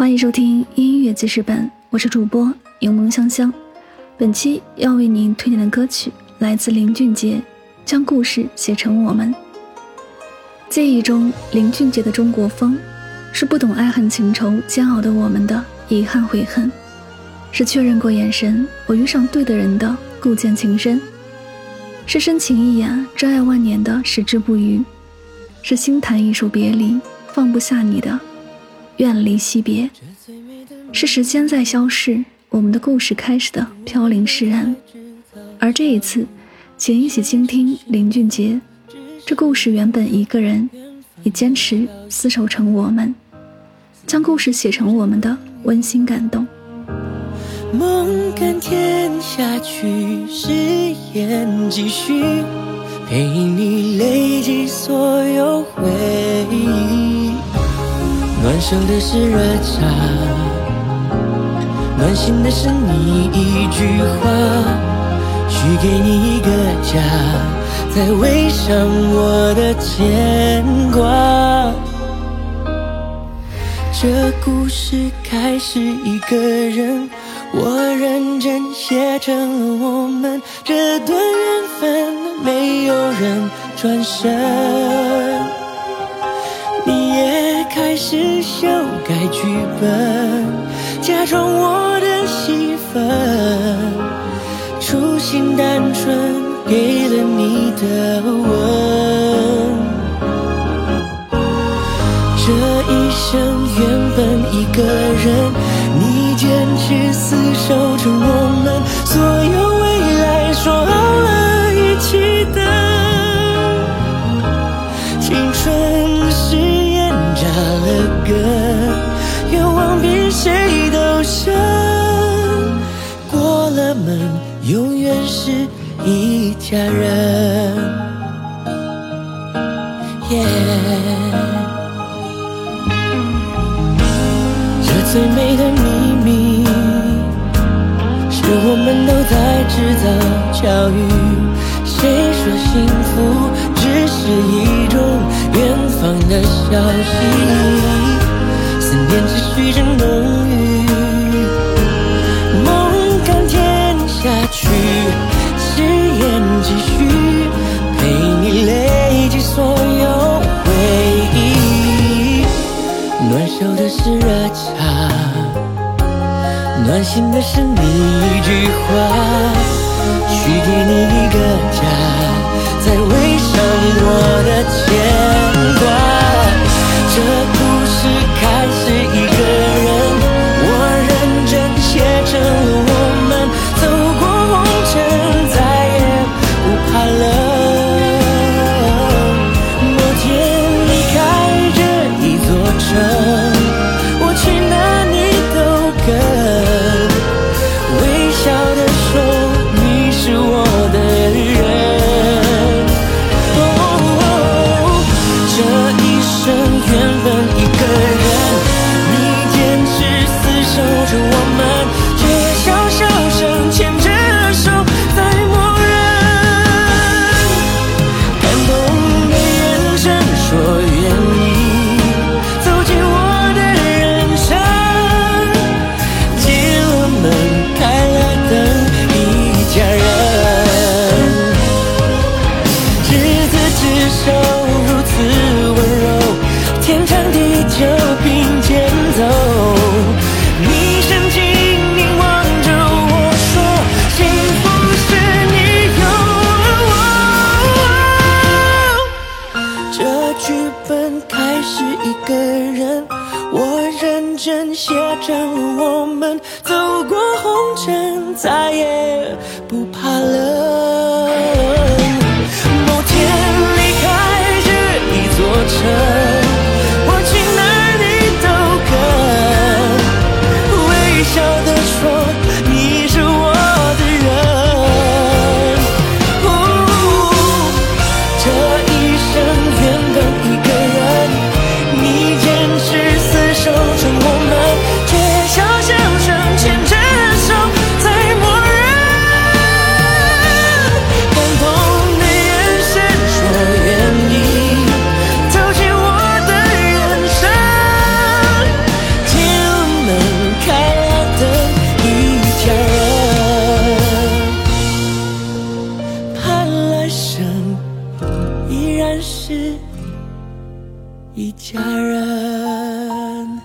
欢迎收听音乐记事本，我是主播柠檬香香。本期要为您推荐的歌曲来自林俊杰，《将故事写成我们》。记忆中，林俊杰的中国风，是不懂爱恨情仇煎熬的我们的遗憾悔恨，是确认过眼神，我遇上对的人的故见情深，是深情一眼，真爱万年的矢志不渝，是心弹一首别离，放不下你的。远离惜别，是时间在消逝，我们的故事开始的飘零释然。而这一次，请一起倾听林俊杰。这故事原本一个人，也坚持厮守成我们，将故事写成我们的温馨感动。梦甘甜下去，誓言继续，陪你累积所有回忆。暖手的是热茶，暖心的是你一句话，许给你一个家，再围上我的牵挂。这故事开始一个人，我认真写成了我们这段缘分，没有人转身。开始修改剧本，假装我的戏份，初心单纯，给了你的吻。这一生原本一个人，你坚持厮守着我们，所有未来说是一家人。耶这最美的秘密，是我们都在制造巧遇。谁说幸福只是一种？远方的消息，思念持续着浓继续，陪你累积所有回忆。暖手的是热茶，暖心的是你一句话，许给你一个家，再围上写着我们走过红尘，再也不怕了。是一家人。